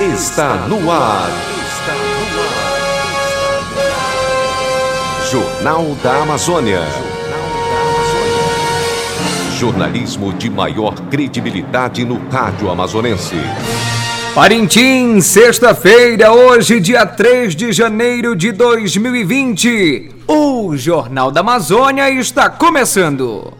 está no ar. Jornal da Amazônia. Jornalismo de maior credibilidade no rádio amazonense. Parintim, sexta-feira, hoje, dia 3 de janeiro de 2020. O Jornal da Amazônia está começando.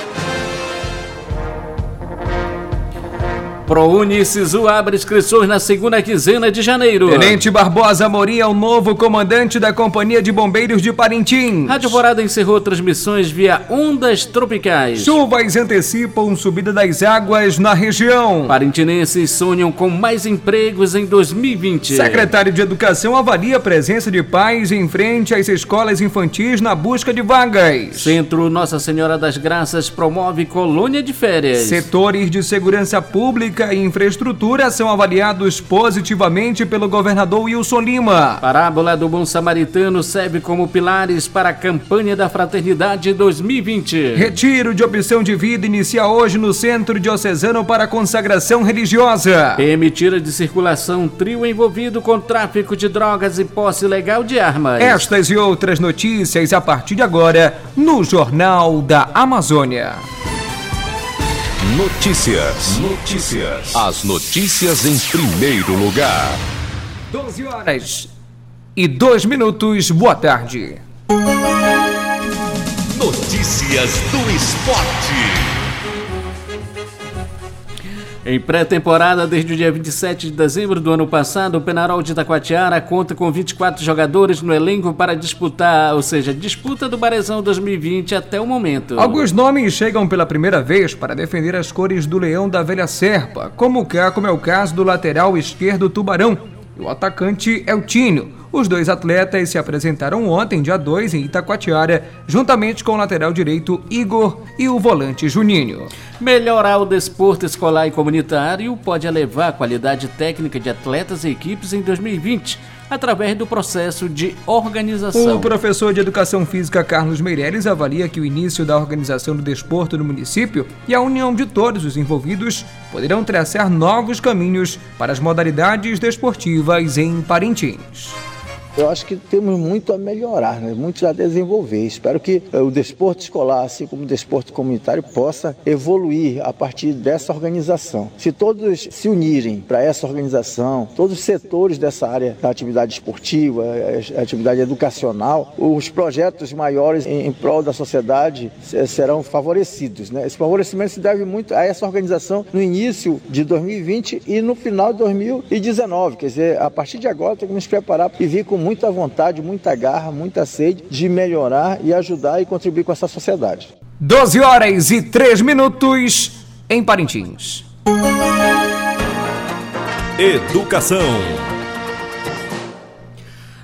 ProUni Sisu abre inscrições na segunda quinzena de janeiro. Tenente Barbosa Morim é o novo comandante da Companhia de Bombeiros de Parintim. Rádio Vorada encerrou transmissões via ondas tropicais. Chuvas antecipam subida das águas na região. Parintinenses sonham com mais empregos em 2020. Secretário de Educação avalia a presença de pais em frente às escolas infantis na busca de vagas. Centro Nossa Senhora das Graças promove colônia de férias. Setores de segurança pública e infraestrutura são avaliados positivamente pelo governador Wilson Lima. Parábola do Bom Samaritano serve como pilares para a campanha da Fraternidade 2020. Retiro de opção de vida inicia hoje no Centro Diocesano para consagração religiosa. PM tira de circulação trio envolvido com tráfico de drogas e posse ilegal de armas. Estas e outras notícias a partir de agora no Jornal da Amazônia. Notícias. Notícias. As notícias em primeiro lugar. 12 horas e 2 minutos. Boa tarde. Notícias do esporte. Em pré-temporada, desde o dia 27 de dezembro do ano passado, o Penarol de Itacoatiara conta com 24 jogadores no elenco para disputar, ou seja, disputa do Barezão 2020 até o momento. Alguns nomes chegam pela primeira vez para defender as cores do Leão da Velha Serpa, como, é o caso do lateral esquerdo Tubarão. E o atacante é o Tino. Os dois atletas se apresentaram ontem, dia 2, em Itacoatiara, juntamente com o lateral direito Igor e o volante Juninho. Melhorar o desporto escolar e comunitário pode elevar a qualidade técnica de atletas e equipes em 2020, através do processo de organização. O professor de Educação Física Carlos Meireles avalia que o início da organização do desporto no município e a união de todos os envolvidos poderão traçar novos caminhos para as modalidades desportivas em Parintins. Eu acho que temos muito a melhorar, né? muito a desenvolver. Espero que eh, o desporto escolar, assim como o desporto comunitário, possa evoluir a partir dessa organização. Se todos se unirem para essa organização, todos os setores dessa área da atividade esportiva, eh, atividade educacional, os projetos maiores em, em prol da sociedade serão favorecidos. Né? Esse favorecimento se deve muito a essa organização no início de 2020 e no final de 2019. Quer dizer, a partir de agora temos que nos preparar e vir com muita vontade, muita garra, muita sede de melhorar e ajudar e contribuir com essa sociedade. 12 horas e 3 minutos em Parintins. Educação.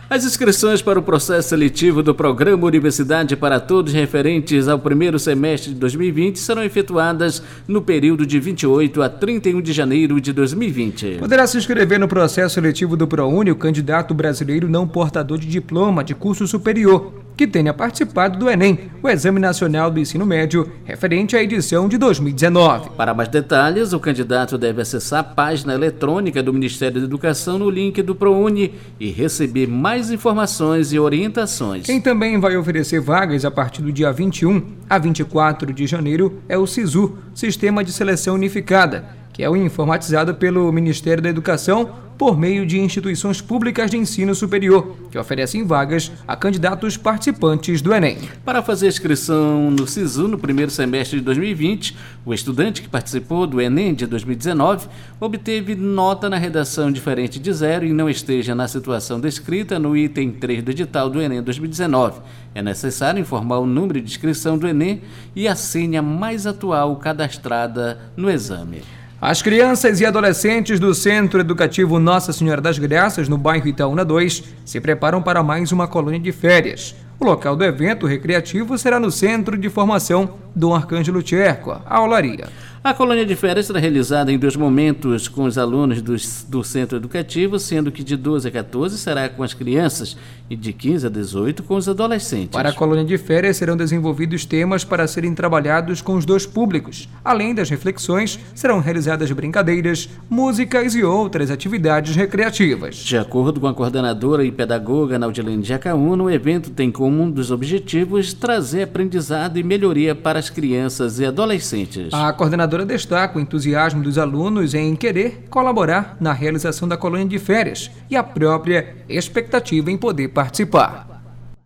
As inscrições para o processo seletivo do Programa Universidade para Todos referentes ao primeiro semestre de 2020 serão efetuadas no período de 28 a 31 de janeiro de 2020. Poderá se inscrever no processo seletivo do ProUni o candidato brasileiro não portador de diploma de curso superior que tenha participado do Enem, o Exame Nacional do Ensino Médio, referente à edição de 2019. Para mais detalhes, o candidato deve acessar a página eletrônica do Ministério da Educação no link do ProUni e receber mais informações e orientações. Quem também vai oferecer vagas a partir do dia 21 a 24 de janeiro é o SISU, Sistema de Seleção Unificada, que é o informatizado pelo Ministério da Educação por meio de instituições públicas de ensino superior, que oferecem vagas a candidatos participantes do Enem. Para fazer inscrição no SISU no primeiro semestre de 2020, o estudante que participou do Enem de 2019 obteve nota na redação diferente de zero e não esteja na situação descrita no item 3 do edital do Enem 2019. É necessário informar o número de inscrição do Enem e a senha mais atual cadastrada no exame. As crianças e adolescentes do Centro Educativo Nossa Senhora das Graças, no bairro Itaúna 2, se preparam para mais uma colônia de férias. O local do evento recreativo será no Centro de Formação Dom Arcângelo Tcherco, a Olaria. A colônia de férias será realizada em dois momentos com os alunos do, do centro educativo, sendo que de 12 a 14 será com as crianças e de 15 a 18 com os adolescentes. Para a colônia de férias serão desenvolvidos temas para serem trabalhados com os dois públicos. Além das reflexões, serão realizadas brincadeiras, músicas e outras atividades recreativas. De acordo com a coordenadora e pedagoga Naudilene Jacaúna, o evento tem como um dos objetivos trazer aprendizado e melhoria para as crianças e adolescentes. A coordenadora coordenadora destaca o entusiasmo dos alunos em querer colaborar na realização da colônia de férias e a própria expectativa em poder participar.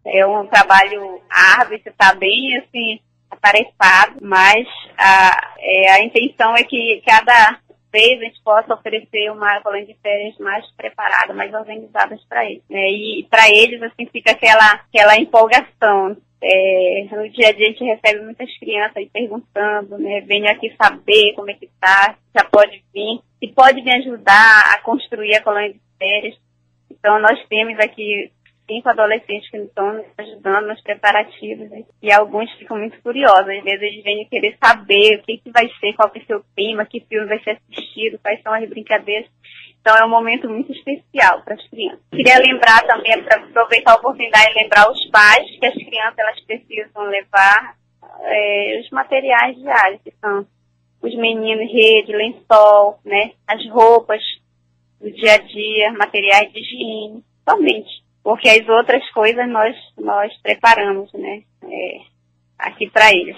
É um trabalho árduo, você está bem assim, atarefado, mas a, é, a intenção é que cada vez a gente possa oferecer uma colônia de férias mais preparada, mais organizada para eles. Né? E para eles, assim, fica aquela, aquela empolgação é, no dia a dia a gente recebe muitas crianças perguntando, né? Venho aqui saber como é que tá, já pode vir, e pode me ajudar a construir a colônia de férias. Então nós temos aqui cinco adolescentes que estão nos ajudando nos preparativos né? e alguns ficam muito curiosos. Às vezes eles vêm querer saber o que, que vai ser, qual vai ser o tema, que filme vai ser assistido, quais são as brincadeiras. Então é um momento muito especial para as crianças. Queria lembrar também, para aproveitar a oportunidade de lembrar os pais que as crianças elas precisam levar é, os materiais diários, que são os meninos, rede, lençol, né, as roupas do dia a dia, materiais de higiene, somente. Porque as outras coisas nós, nós preparamos, né, é, aqui para eles.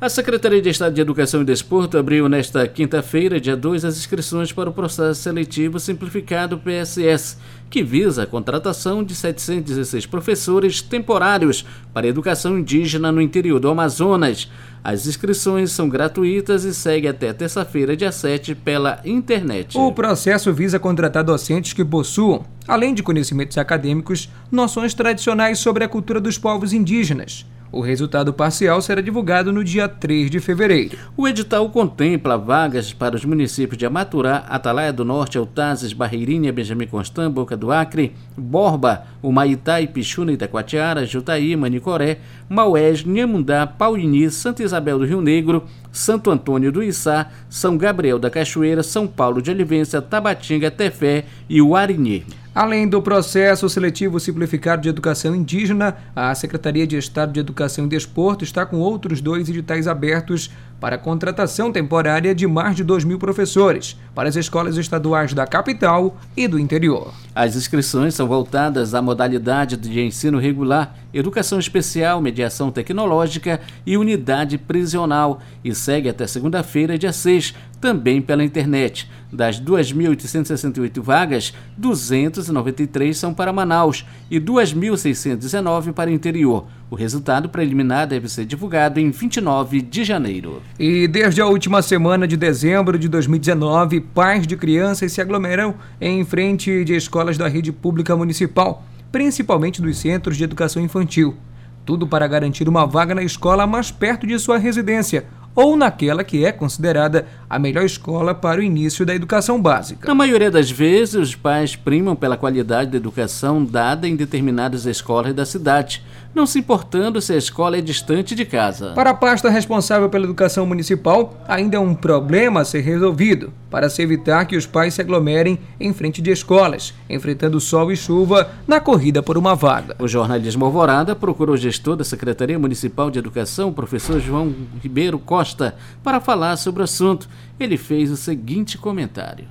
A Secretaria de Estado de Educação e Desporto abriu nesta quinta-feira, dia 2, as inscrições para o processo seletivo simplificado PSS, que visa a contratação de 716 professores temporários para educação indígena no interior do Amazonas. As inscrições são gratuitas e seguem até terça-feira, dia 7, pela internet. O processo visa contratar docentes que possuam, além de conhecimentos acadêmicos, noções tradicionais sobre a cultura dos povos indígenas o resultado parcial será divulgado no dia 3 de fevereiro. O edital contempla vagas para os municípios de Amaturá, Atalaia do Norte, Altazes, Barreirinha, Benjamin Constant, Boca do Acre, Borba, Humaitá, Ipixuna, Itacoatiara, Jutaí, Manicoré, Maués, Nhamundá, Pauini, Santa Isabel do Rio Negro, Santo Antônio do Içá, São Gabriel da Cachoeira, São Paulo de Olivência, Tabatinga, Tefé e Uarinhê. Além do processo seletivo simplificado de educação indígena, a Secretaria de Estado de Educação e Desporto está com outros dois editais abertos para a contratação temporária de mais de 2 mil professores para as escolas estaduais da capital e do interior. As inscrições são voltadas à modalidade de ensino regular, educação especial, mediação tecnológica e unidade prisional e segue até segunda-feira, dia 6, também pela internet. Das 2.868 vagas, 293 são para Manaus e 2.619 para o interior. O resultado preliminar deve ser divulgado em 29 de janeiro. E desde a última semana de dezembro de 2019, pais de crianças se aglomeram em frente de escolas da rede pública municipal, principalmente dos centros de educação infantil. Tudo para garantir uma vaga na escola mais perto de sua residência ou naquela que é considerada a melhor escola para o início da educação básica. Na maioria das vezes, os pais primam pela qualidade da educação dada em determinadas escolas da cidade, não se importando se a escola é distante de casa. Para a pasta responsável pela educação municipal, ainda é um problema a ser resolvido, para se evitar que os pais se aglomerem em frente de escolas, enfrentando sol e chuva na corrida por uma vaga. O jornalismo Alvorada procurou o gestor da Secretaria Municipal de Educação, professor João Ribeiro Costa, para falar sobre o assunto. Ele fez o seguinte comentário.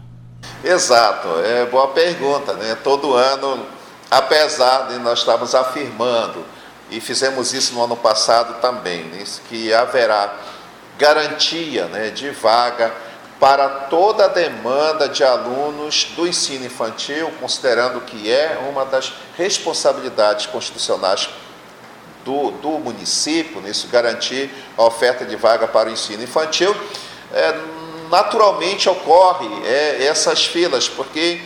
Exato, é boa pergunta, né? Todo ano, apesar de nós estarmos afirmando, e fizemos isso no ano passado também, né? que haverá garantia né, de vaga para toda a demanda de alunos do ensino infantil, considerando que é uma das responsabilidades constitucionais do, do município, nisso garantir a oferta de vaga para o ensino infantil, é, naturalmente ocorre é, essas filas, porque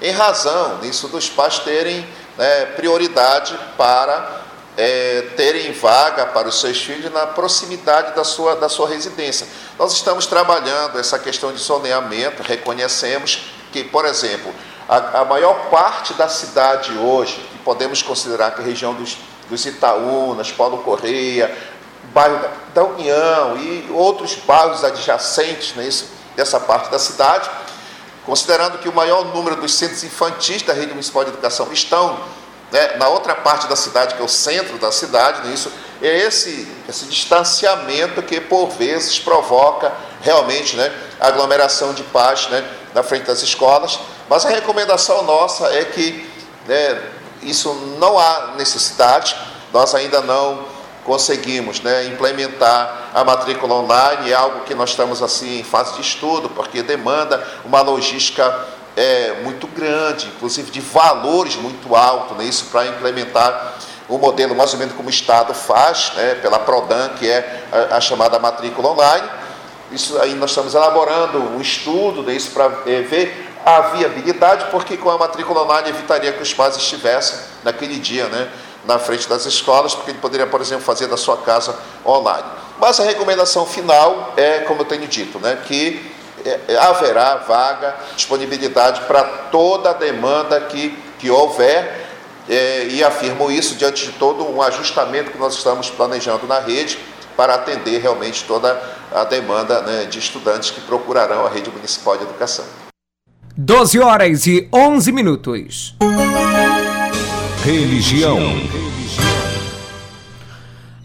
em razão nisso dos pais terem né, prioridade para é, terem vaga para os seus filhos na proximidade da sua, da sua residência. Nós estamos trabalhando essa questão de zoneamento, reconhecemos que, por exemplo, a, a maior parte da cidade hoje, que podemos considerar que a região dos, dos Itaúnas, Paulo Correia, bairro da, da União e outros bairros adjacentes né, isso, dessa parte da cidade, considerando que o maior número dos centros infantis da rede municipal de educação estão né, na outra parte da cidade, que é o centro da cidade, né, isso, é esse, esse distanciamento que por vezes provoca realmente né, aglomeração de pais né, na frente das escolas. Mas a recomendação nossa é que né, isso não há necessidade, nós ainda não conseguimos né, implementar a matrícula online, é algo que nós estamos assim em fase de estudo, porque demanda uma logística é, muito grande, inclusive de valores muito altos, né, isso para implementar o modelo mais ou menos como o Estado faz, né, pela PRODAN, que é a, a, chamada matrícula online. Isso aí nós estamos elaborando um estudo né, para é, ver a viabilidade, porque com a matrícula online evitaria que os pais estivessem naquele dia, né, na frente das escolas, porque ele poderia, por exemplo, fazer da sua casa online. Mas a recomendação final é, como eu tenho dito, né, que haverá vaga, disponibilidade para toda a demanda que, que houver, é, e afirmo isso diante de todo um ajustamento que nós estamos planejando na rede para atender realmente toda a demanda né, de estudantes que procurarão a rede municipal de educação. 12 horas e 11 minutos. Religião.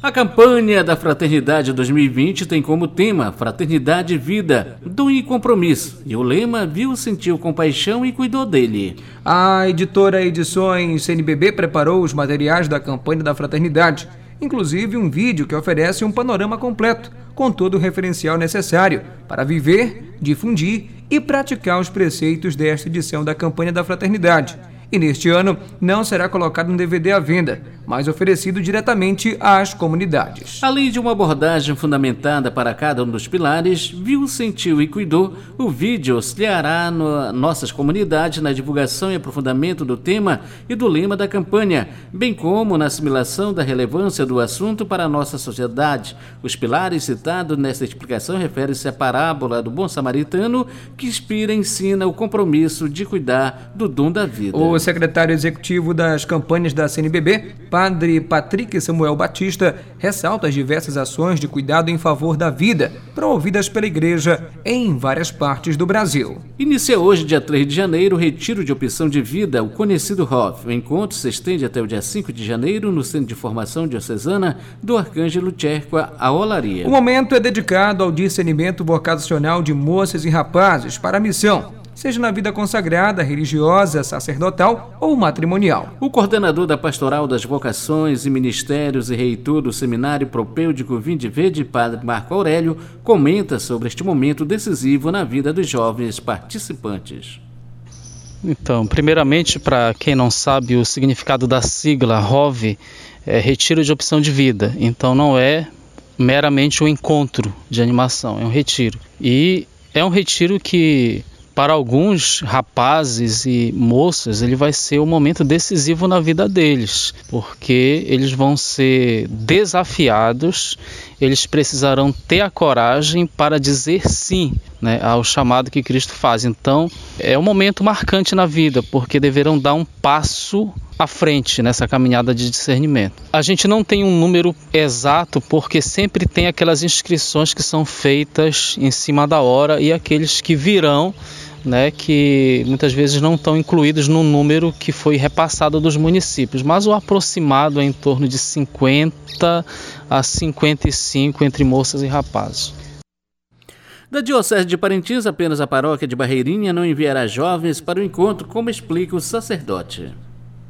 A campanha da Fraternidade 2020 tem como tema Fraternidade Vida, do e compromisso. E o lema viu, sentiu compaixão e cuidou dele. A editora Edições CNBB preparou os materiais da campanha da Fraternidade, inclusive um vídeo que oferece um panorama completo, com todo o referencial necessário para viver, difundir e praticar os preceitos desta edição da campanha da Fraternidade e neste ano não será colocado um DVD à venda, mas oferecido diretamente às comunidades. Além de uma abordagem fundamentada para cada um dos pilares, viu, sentiu e cuidou, o vídeo auxiliará no, nossas comunidades na divulgação e aprofundamento do tema e do lema da campanha, bem como na assimilação da relevância do assunto para a nossa sociedade. Os pilares citados nesta explicação referem-se à parábola do bom samaritano, que inspira e ensina o compromisso de cuidar do dom da vida. O secretário executivo das campanhas da CNBB, padre Patrick Samuel Batista, ressalta as diversas ações de cuidado em favor da vida promovidas pela igreja em várias partes do Brasil. Inicia hoje, dia 3 de janeiro, o Retiro de Opção de Vida, o conhecido ROV. O encontro se estende até o dia 5 de janeiro no Centro de Formação Diocesana do Arcângelo Tcherqua, a Olaria. O momento é dedicado ao discernimento vocacional de moças e rapazes para a missão seja na vida consagrada, religiosa, sacerdotal ou matrimonial. O coordenador da Pastoral das Vocações e Ministérios e reitor do Seminário Propêudico Vinde Verde, Padre Marco Aurélio, comenta sobre este momento decisivo na vida dos jovens participantes. Então, primeiramente, para quem não sabe o significado da sigla ROV, é Retiro de Opção de Vida. Então, não é meramente um encontro de animação, é um retiro. E é um retiro que para alguns rapazes e moças, ele vai ser o momento decisivo na vida deles, porque eles vão ser desafiados, eles precisarão ter a coragem para dizer sim né, ao chamado que Cristo faz. Então, é um momento marcante na vida, porque deverão dar um passo à frente nessa caminhada de discernimento. A gente não tem um número exato porque sempre tem aquelas inscrições que são feitas em cima da hora e aqueles que virão né, que muitas vezes não estão incluídos no número que foi repassado dos municípios, mas o aproximado é em torno de 50 a 55 entre moças e rapazes. Da Diocese de Parintins, apenas a paróquia de Barreirinha não enviará jovens para o encontro, como explica o sacerdote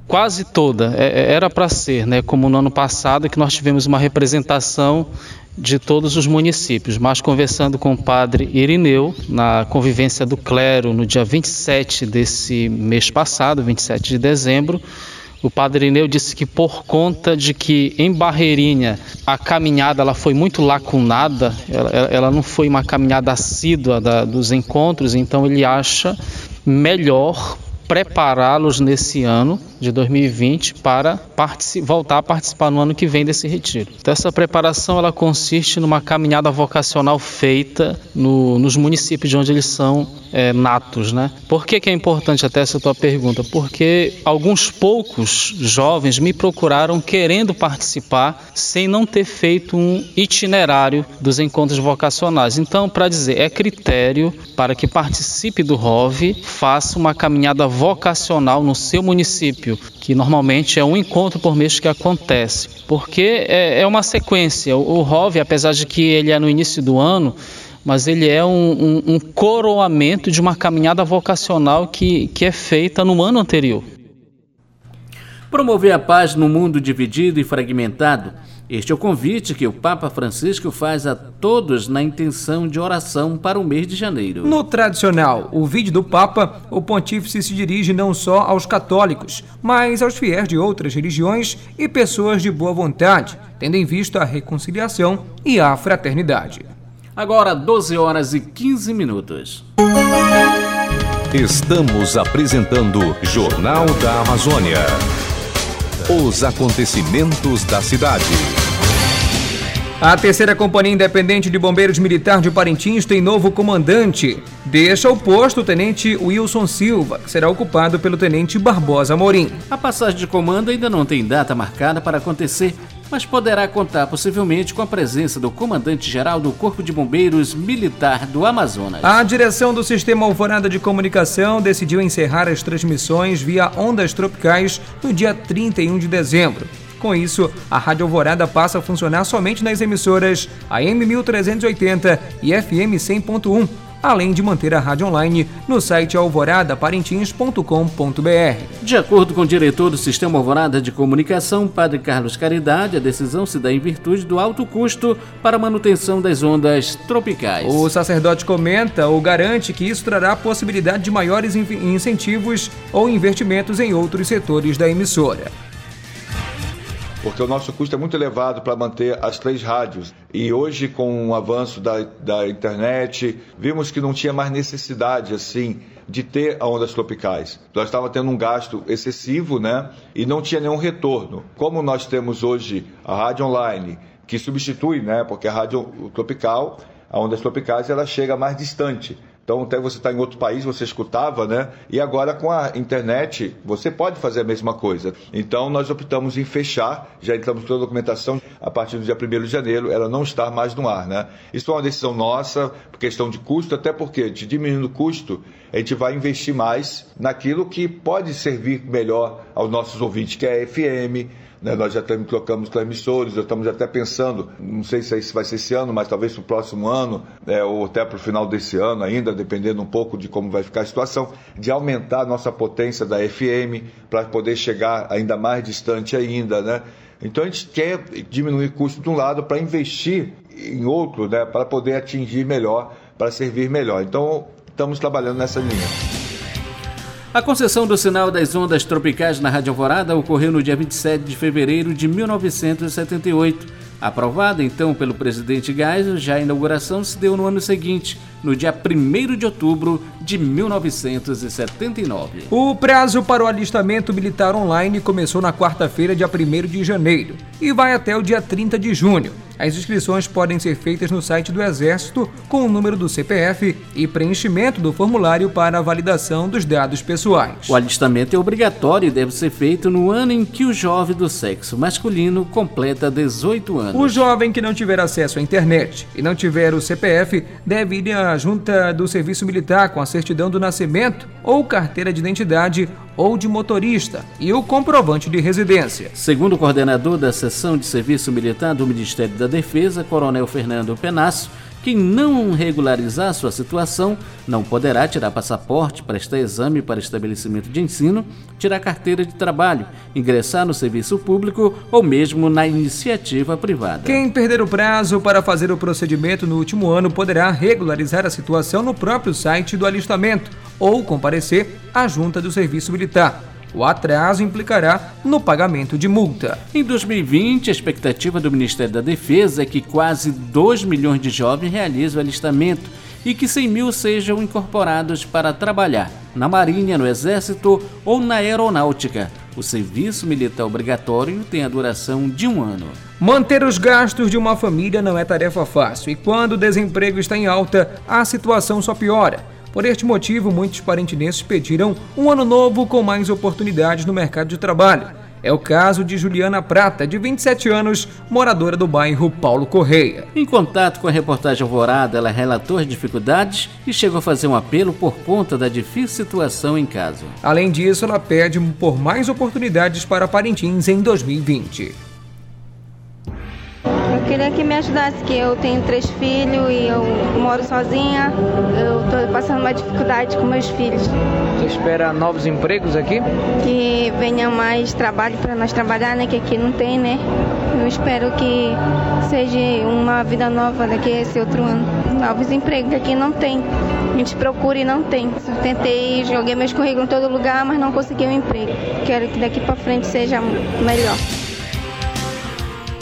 quase toda é, é, era para ser, né, como no ano passado que nós tivemos uma representação de todos os municípios, mas conversando com o padre Irineu na convivência do clero no dia 27 desse mês passado, 27 de dezembro, o padre Irineu disse que por conta de que em Barreirinha a caminhada ela foi muito lacunada, ela, ela não foi uma caminhada assídua da, dos encontros, então ele acha melhor prepará-los nesse ano de 2020 para voltar a participar no ano que vem desse retiro. Então essa preparação ela consiste numa caminhada vocacional feita no, nos municípios de onde eles são é, natos, né? Por que, que é importante até essa tua pergunta? Porque alguns poucos jovens me procuraram querendo participar sem não ter feito um itinerário dos encontros vocacionais. Então, para dizer, é critério para que participe do ROV, faça uma caminhada vocacional no seu município, que normalmente é um encontro por mês que acontece, porque é, é uma sequência. O, o ROV, apesar de que ele é no início do ano, mas ele é um, um, um coroamento de uma caminhada vocacional que, que é feita no ano anterior. Promover a paz no mundo dividido e fragmentado. Este é o convite que o Papa Francisco faz a todos na intenção de oração para o mês de janeiro. No tradicional, o vídeo do Papa, o pontífice se dirige não só aos católicos, mas aos fiéis de outras religiões e pessoas de boa vontade, tendo em vista a reconciliação e a fraternidade. Agora 12 horas e 15 minutos. Estamos apresentando Jornal da Amazônia. Os acontecimentos da cidade. A terceira Companhia Independente de Bombeiros Militar de Parintins tem novo comandante. Deixa o posto o Tenente Wilson Silva, que será ocupado pelo Tenente Barbosa Morim. A passagem de comando ainda não tem data marcada para acontecer, mas poderá contar possivelmente com a presença do comandante-geral do Corpo de Bombeiros Militar do Amazonas. A direção do Sistema Alvorada de Comunicação decidiu encerrar as transmissões via ondas tropicais no dia 31 de dezembro. Com isso, a Rádio Alvorada passa a funcionar somente nas emissoras AM 1380 e FM 100.1, além de manter a rádio online no site alvoradaparintins.com.br. De acordo com o diretor do Sistema Alvorada de Comunicação, Padre Carlos Caridade, a decisão se dá em virtude do alto custo para a manutenção das ondas tropicais. O sacerdote comenta ou garante que isso trará a possibilidade de maiores incentivos ou investimentos em outros setores da emissora porque o nosso custo é muito elevado para manter as três rádios. E hoje, com o avanço da, da internet, vimos que não tinha mais necessidade assim de ter ondas tropicais. Nós estávamos tendo um gasto excessivo, né? E não tinha nenhum retorno. Como nós temos hoje a rádio online, que substitui, né? Porque a rádio tropical, a ondas tropicais, ela chega mais distante. Então, até você está em outro país, você escutava, né? E agora com a internet, você pode fazer a mesma coisa. Então, nós optamos em fechar, já entramos toda a documentação, a partir do dia 1 de janeiro, ela não estar mais no ar, né? Isso é uma decisão nossa, questão de custo, até porque, de diminuindo o custo, a gente vai investir mais naquilo que pode servir melhor aos nossos ouvintes, que é a FM, né? Nós já trocamos com emissores, já estamos até pensando, não sei se vai ser esse ano, mas talvez para o próximo ano, né? ou até para o final desse ano ainda, dependendo um pouco de como vai ficar a situação, de aumentar a nossa potência da FM para poder chegar ainda mais distante ainda, né? Então a gente quer diminuir custo de um lado para investir em outro, né? Para poder atingir melhor, para servir melhor. Então estamos trabalhando nessa linha. A concessão do sinal das ondas tropicais na Rádio Alvorada ocorreu no dia 27 de fevereiro de 1978. Aprovada então pelo presidente Geisel, já a inauguração se deu no ano seguinte, no dia 1 de outubro de 1979. O prazo para o alistamento militar online começou na quarta-feira, dia 1 de janeiro, e vai até o dia 30 de junho. As inscrições podem ser feitas no site do Exército com o número do CPF e preenchimento do formulário para a validação dos dados pessoais. O alistamento é obrigatório e deve ser feito no ano em que o jovem do sexo masculino completa 18 anos. O jovem que não tiver acesso à internet e não tiver o CPF deve ir junta do serviço militar com a certidão do nascimento ou carteira de identidade ou de motorista e o comprovante de residência. Segundo o coordenador da seção de serviço militar do Ministério da Defesa, Coronel Fernando Penasso, quem não regularizar sua situação não poderá tirar passaporte, prestar exame para estabelecimento de ensino, tirar carteira de trabalho, ingressar no serviço público ou mesmo na iniciativa privada. Quem perder o prazo para fazer o procedimento no último ano poderá regularizar a situação no próprio site do alistamento ou comparecer à junta do serviço militar. O atraso implicará no pagamento de multa. Em 2020, a expectativa do Ministério da Defesa é que quase 2 milhões de jovens realizem o alistamento e que 100 mil sejam incorporados para trabalhar na Marinha, no Exército ou na Aeronáutica. O serviço militar obrigatório tem a duração de um ano. Manter os gastos de uma família não é tarefa fácil e quando o desemprego está em alta, a situação só piora. Por este motivo, muitos parentinenses pediram um ano novo com mais oportunidades no mercado de trabalho. É o caso de Juliana Prata, de 27 anos, moradora do bairro Paulo Correia. Em contato com a reportagem Alvorada, ela relatou as dificuldades e chegou a fazer um apelo por conta da difícil situação em casa. Além disso, ela pede por mais oportunidades para Parintins em 2020 queria que me ajudasse, que eu tenho três filhos e eu moro sozinha. Eu estou passando uma dificuldade com meus filhos. Você espera novos empregos aqui? Que venha mais trabalho para nós trabalhar, né? Que aqui não tem, né? Eu espero que seja uma vida nova daqui a esse outro ano. Novos empregos, que aqui não tem. A gente procura e não tem. Eu tentei, joguei meus currículos em todo lugar, mas não consegui um emprego. Quero que daqui para frente seja melhor.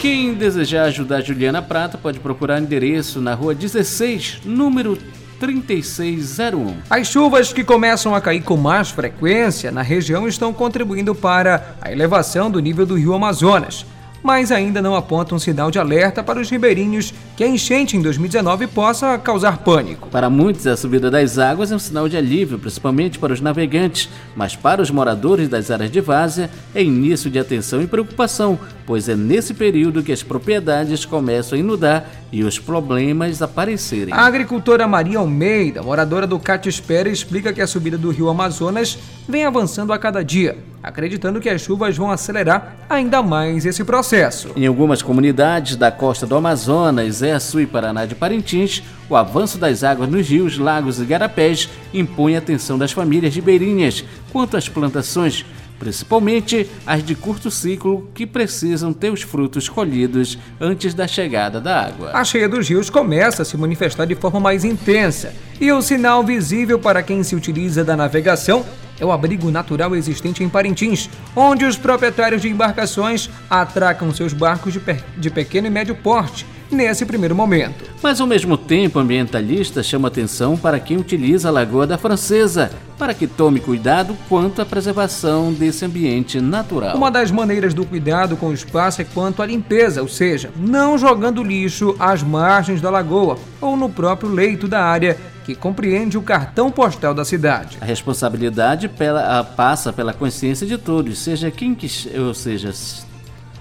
Quem desejar ajudar Juliana Prata pode procurar endereço na rua 16, número 3601. As chuvas que começam a cair com mais frequência na região estão contribuindo para a elevação do nível do rio Amazonas mas ainda não aponta um sinal de alerta para os ribeirinhos que a enchente em 2019 possa causar pânico. Para muitos, a subida das águas é um sinal de alívio, principalmente para os navegantes, mas para os moradores das áreas de várzea é início de atenção e preocupação, pois é nesse período que as propriedades começam a inundar e os problemas aparecerem. A agricultora Maria Almeida, moradora do Espera, explica que a subida do rio Amazonas vem avançando a cada dia, acreditando que as chuvas vão acelerar ainda mais esse processo. Em algumas comunidades da costa do Amazonas, Açu e Paraná de Parintins, o avanço das águas nos rios, lagos e garapés impõe a atenção das famílias ribeirinhas quanto às plantações principalmente as de curto ciclo que precisam ter os frutos colhidos antes da chegada da água. A cheia dos rios começa a se manifestar de forma mais intensa e o sinal visível para quem se utiliza da navegação é o abrigo natural existente em Parintins, onde os proprietários de embarcações atracam seus barcos de, de pequeno e médio porte nesse primeiro momento. Mas ao mesmo tempo, ambientalista chama atenção para quem utiliza a Lagoa da Francesa, para que tome cuidado quanto à preservação desse ambiente natural. Uma das maneiras do cuidado com o espaço é quanto à limpeza, ou seja, não jogando lixo às margens da lagoa ou no próprio leito da área que compreende o cartão postal da cidade. A responsabilidade pela, passa pela consciência de todos, seja quem que, ou seja,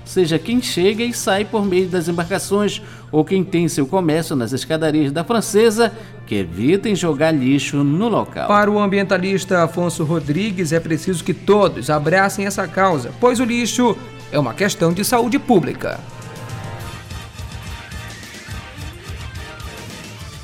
seja quem chega e sai por meio das embarcações ou quem tem seu comércio nas escadarias da Francesa, que evitem jogar lixo no local. Para o ambientalista Afonso Rodrigues, é preciso que todos abracem essa causa, pois o lixo é uma questão de saúde pública.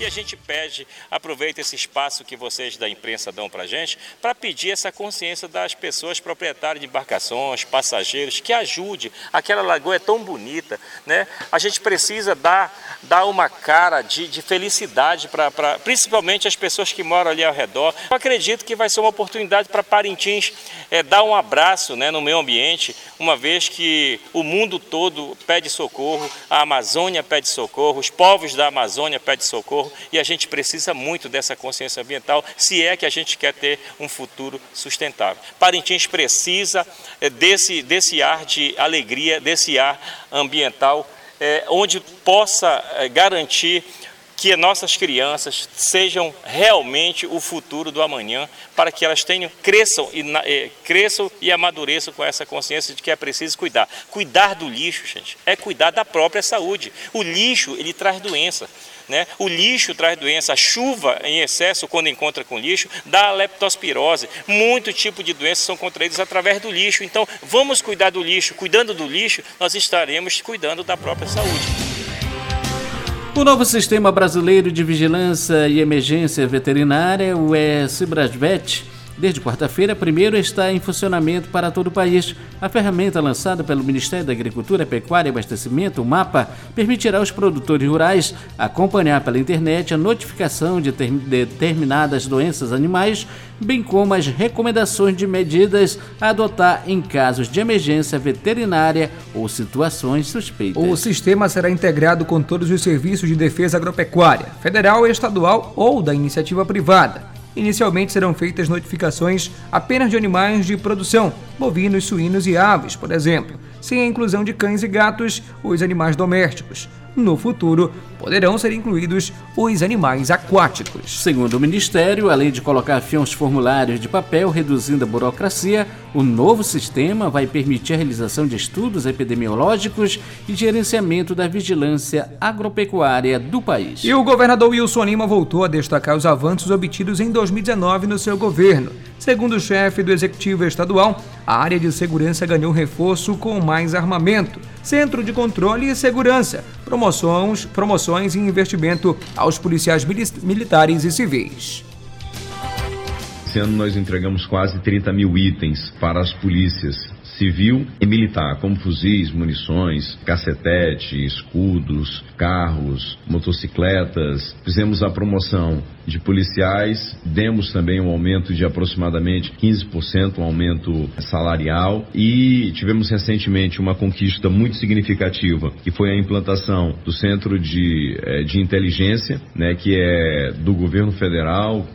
E a gente pede, aproveita esse espaço que vocês da imprensa dão para a gente, para pedir essa consciência das pessoas proprietárias de embarcações, passageiros, que ajude. Aquela lagoa é tão bonita, né? A gente precisa dar, dar uma cara de, de felicidade para principalmente as pessoas que moram ali ao redor. Eu acredito que vai ser uma oportunidade para Parintins é, dar um abraço né, no meio ambiente, uma vez que o mundo todo pede socorro, a Amazônia pede socorro, os povos da Amazônia pedem socorro e a gente precisa muito dessa consciência ambiental se é que a gente quer ter um futuro sustentável. Parintins precisa eh, desse, desse ar de alegria, desse ar ambiental, é, onde possa é, garantir que nossas crianças sejam realmente o futuro do amanhã, para que elas tenham, cresçam e, eh, cresçam e amadureçam com essa consciência de que é preciso cuidar. Cuidar do lixo, gente, é cuidar da própria saúde. O lixo, ele traz doença. Né? O lixo traz doença, a chuva em excesso, quando encontra com lixo, dá leptospirose. Muito tipo de doenças são contraídas através do lixo. Então, vamos cuidar do lixo. Cuidando do lixo, nós estaremos cuidando da própria saúde. O novo Sistema Brasileiro de Vigilância e Emergência Veterinária, o ESBRASVET, Desde quarta-feira, primeiro está em funcionamento para todo o país. A ferramenta lançada pelo Ministério da Agricultura, Pecuária e Abastecimento, o MAPA, permitirá aos produtores rurais acompanhar pela internet a notificação de determinadas doenças animais, bem como as recomendações de medidas a adotar em casos de emergência veterinária ou situações suspeitas. O sistema será integrado com todos os serviços de defesa agropecuária, federal, estadual ou da iniciativa privada Inicialmente serão feitas notificações apenas de animais de produção, bovinos, suínos e aves, por exemplo, sem a inclusão de cães e gatos, os animais domésticos. No futuro, poderão ser incluídos os animais aquáticos. Segundo o Ministério, além de colocar fim aos formulários de papel, reduzindo a burocracia, o novo sistema vai permitir a realização de estudos epidemiológicos e gerenciamento da vigilância agropecuária do país. E o governador Wilson Lima voltou a destacar os avanços obtidos em 2019 no seu governo. Segundo o chefe do Executivo Estadual, a área de segurança ganhou reforço com mais armamento, centro de controle e segurança, promoções, promoções e investimento aos policiais militares e civis. Esse ano nós entregamos quase 30 mil itens para as polícias civil e militar, como fuzis, munições, cacetete, escudos, carros, motocicletas. Fizemos a promoção de policiais, demos também um aumento de aproximadamente 15%, um aumento salarial e tivemos recentemente uma conquista muito significativa, que foi a implantação do Centro de, eh, de Inteligência, né, que é do governo federal,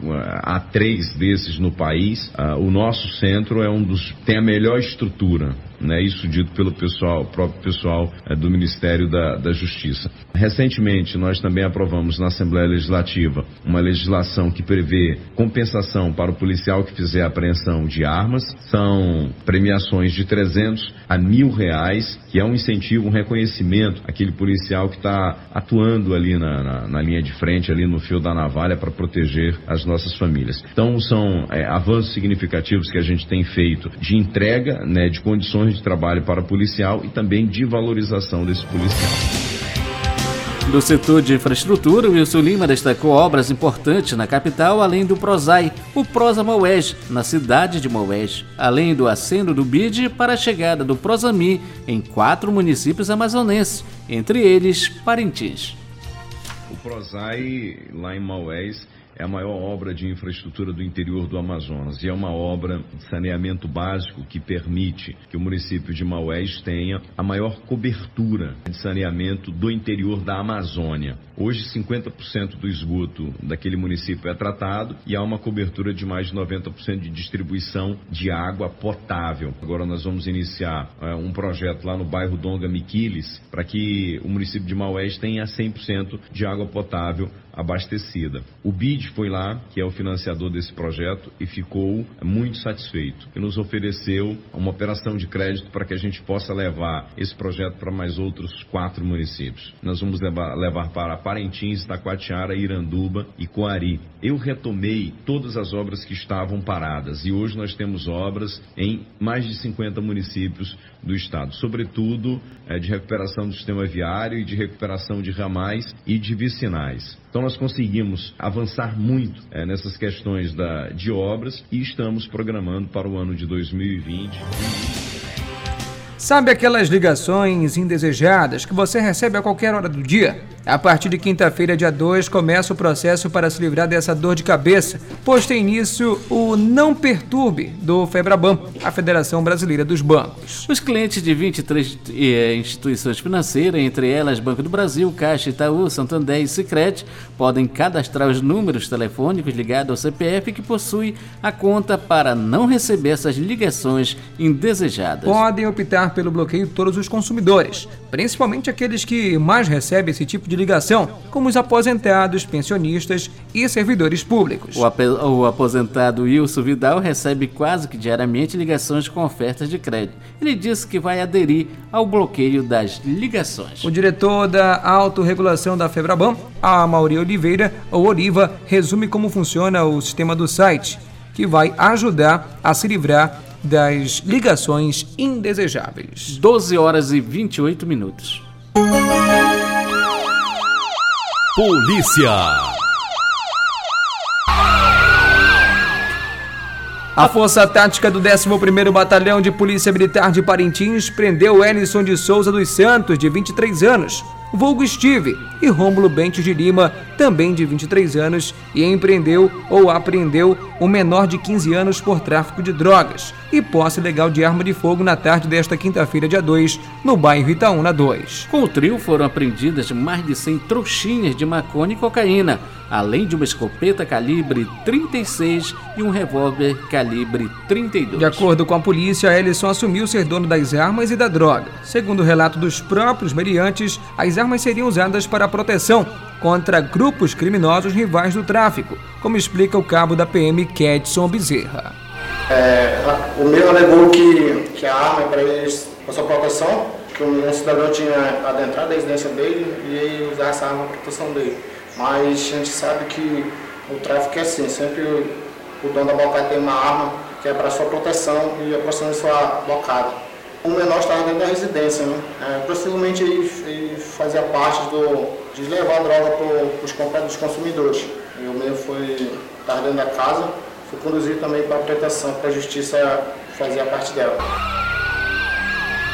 há três desses no país. Ah, o nosso centro é um dos tem a melhor estrutura cultura. Né, isso dito pelo pessoal, próprio pessoal é, do Ministério da, da Justiça. Recentemente, nós também aprovamos na Assembleia Legislativa uma legislação que prevê compensação para o policial que fizer apreensão de armas. São premiações de 300 a mil reais, que é um incentivo, um reconhecimento àquele policial que está atuando ali na, na, na, linha de frente, ali no fio da navalha para proteger as nossas famílias. Então, são é, avanços significativos que a gente tem feito de entrega né, de condições de trabalho para policial e também de valorização desse policial. Do setor de infraestrutura, Wilson Lima destacou obras importantes na capital, além do Prosai, o Prosa Maués, na cidade de Maués, além do aceno do BID para a chegada do Prosami em quatro municípios amazonenses, entre eles Parintins. O Prosai, lá em Maués, é a maior obra de infraestrutura do interior do Amazonas e é uma obra de saneamento básico que permite que o município de Maués tenha a maior cobertura de saneamento do interior da Amazônia. Hoje, 50% do esgoto daquele município é tratado e há uma cobertura de mais de 90% de distribuição de água potável. Agora nós vamos iniciar é, um projeto lá no bairro Donga Miquiles para que o município de Maués tenha 100% de água potável abastecida. O BID foi lá, que é o financiador desse projeto, e ficou muito satisfeito. E nos ofereceu uma operação de crédito para que a gente possa levar esse projeto para mais outros quatro municípios. Nós vamos levar, levar para Parintins, Taquatiara, Iranduba e Coari. Eu retomei todas as obras que estavam paradas e hoje nós temos obras em mais de 50 municípios do estado, sobretudo é, de recuperação do sistema viário e de recuperação de ramais e de vicinais. Então nós conseguimos avançar muito é, nessas questões da, de obras e estamos programando para o ano de 2020. Sabe aquelas ligações indesejadas que você recebe a qualquer hora do dia? A partir de quinta-feira, dia 2, começa o processo para se livrar dessa dor de cabeça, pois tem início o Não Perturbe do Febraban, a Federação Brasileira dos Bancos. Os clientes de 23 eh, instituições financeiras, entre elas Banco do Brasil, Caixa, Itaú, Santander e Sicredi, podem cadastrar os números telefônicos ligados ao CPF que possui a conta para não receber essas ligações indesejadas. Podem optar pelo bloqueio todos os consumidores, principalmente aqueles que mais recebem esse tipo de de ligação, como os aposentados, pensionistas e servidores públicos. O, o aposentado Wilson Vidal recebe quase que diariamente ligações com ofertas de crédito. Ele disse que vai aderir ao bloqueio das ligações. O diretor da autorregulação da Febraban, a Mauri Oliveira, ou Oliva, resume como funciona o sistema do site, que vai ajudar a se livrar das ligações indesejáveis. 12 horas e 28 minutos. Polícia. A Força Tática do 11º Batalhão de Polícia Militar de Parintins prendeu Ellison de Souza dos Santos, de 23 anos. Vulgo Steve, e Rômulo Bentes de Lima, também de 23 anos, e empreendeu ou apreendeu um menor de 15 anos por tráfico de drogas e posse legal de arma de fogo na tarde desta quinta-feira, dia 2, no bairro Itaúna 2. Com o trio foram apreendidas mais de 100 trouxinhas de maconha e cocaína, além de uma escopeta calibre 36 e um revólver calibre 32. De acordo com a polícia, Ellison assumiu ser dono das armas e da droga. Segundo o relato dos próprios meriantes, as armas seriam usadas para proteção contra grupos criminosos rivais do tráfico, como explica o cabo da PM Kedson Bezerra. É, o meu alegou que, que a arma é para eles, para sua proteção, que um cidadão tinha adentrado a residência dele e ele usar essa arma para proteção dele. Mas a gente sabe que o tráfico é assim, sempre o dono da bocada tem uma arma que é para sua proteção e a proteção de sua bocada. O menor estava dentro da residência, né? É, possivelmente ele, ele, fazia parte do, de levar a droga para os consumidores. E o meu foi estar dentro da casa, foi conduzido também para a proteção, para a justiça fazer a parte dela.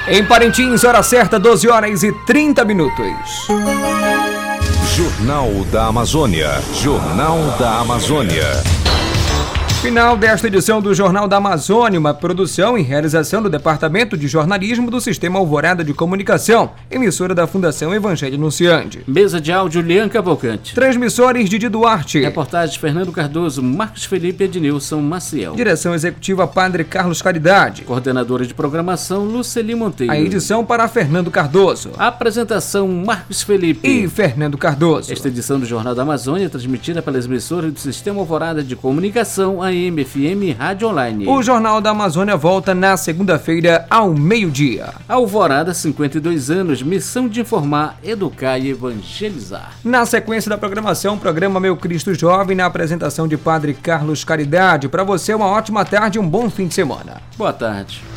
Em Parintins, hora certa, 12 horas e 30 minutos. Jornal da Amazônia. Jornal da Amazônia. Final desta edição do Jornal da Amazônia, uma produção e realização do Departamento de Jornalismo do Sistema Alvorada de Comunicação, emissora da Fundação Evangelho Anunciante. Mesa de áudio Lian Cavalcante. Transmissores Didi Duarte. Reportagens Fernando Cardoso, Marcos Felipe Ednilson Maciel. Direção Executiva Padre Carlos Caridade. Coordenadora de Programação Luceli Monteiro. A edição para Fernando Cardoso. Apresentação Marcos Felipe. E Fernando Cardoso. Esta edição do Jornal da Amazônia é transmitida pelas emissoras do Sistema Alvorada de Comunicação, a AM, FM Rádio Online. O Jornal da Amazônia volta na segunda-feira ao meio-dia. Alvorada, 52 anos, missão de informar, educar e evangelizar. Na sequência da programação, programa Meu Cristo Jovem, na apresentação de Padre Carlos Caridade. Para você, uma ótima tarde e um bom fim de semana. Boa tarde.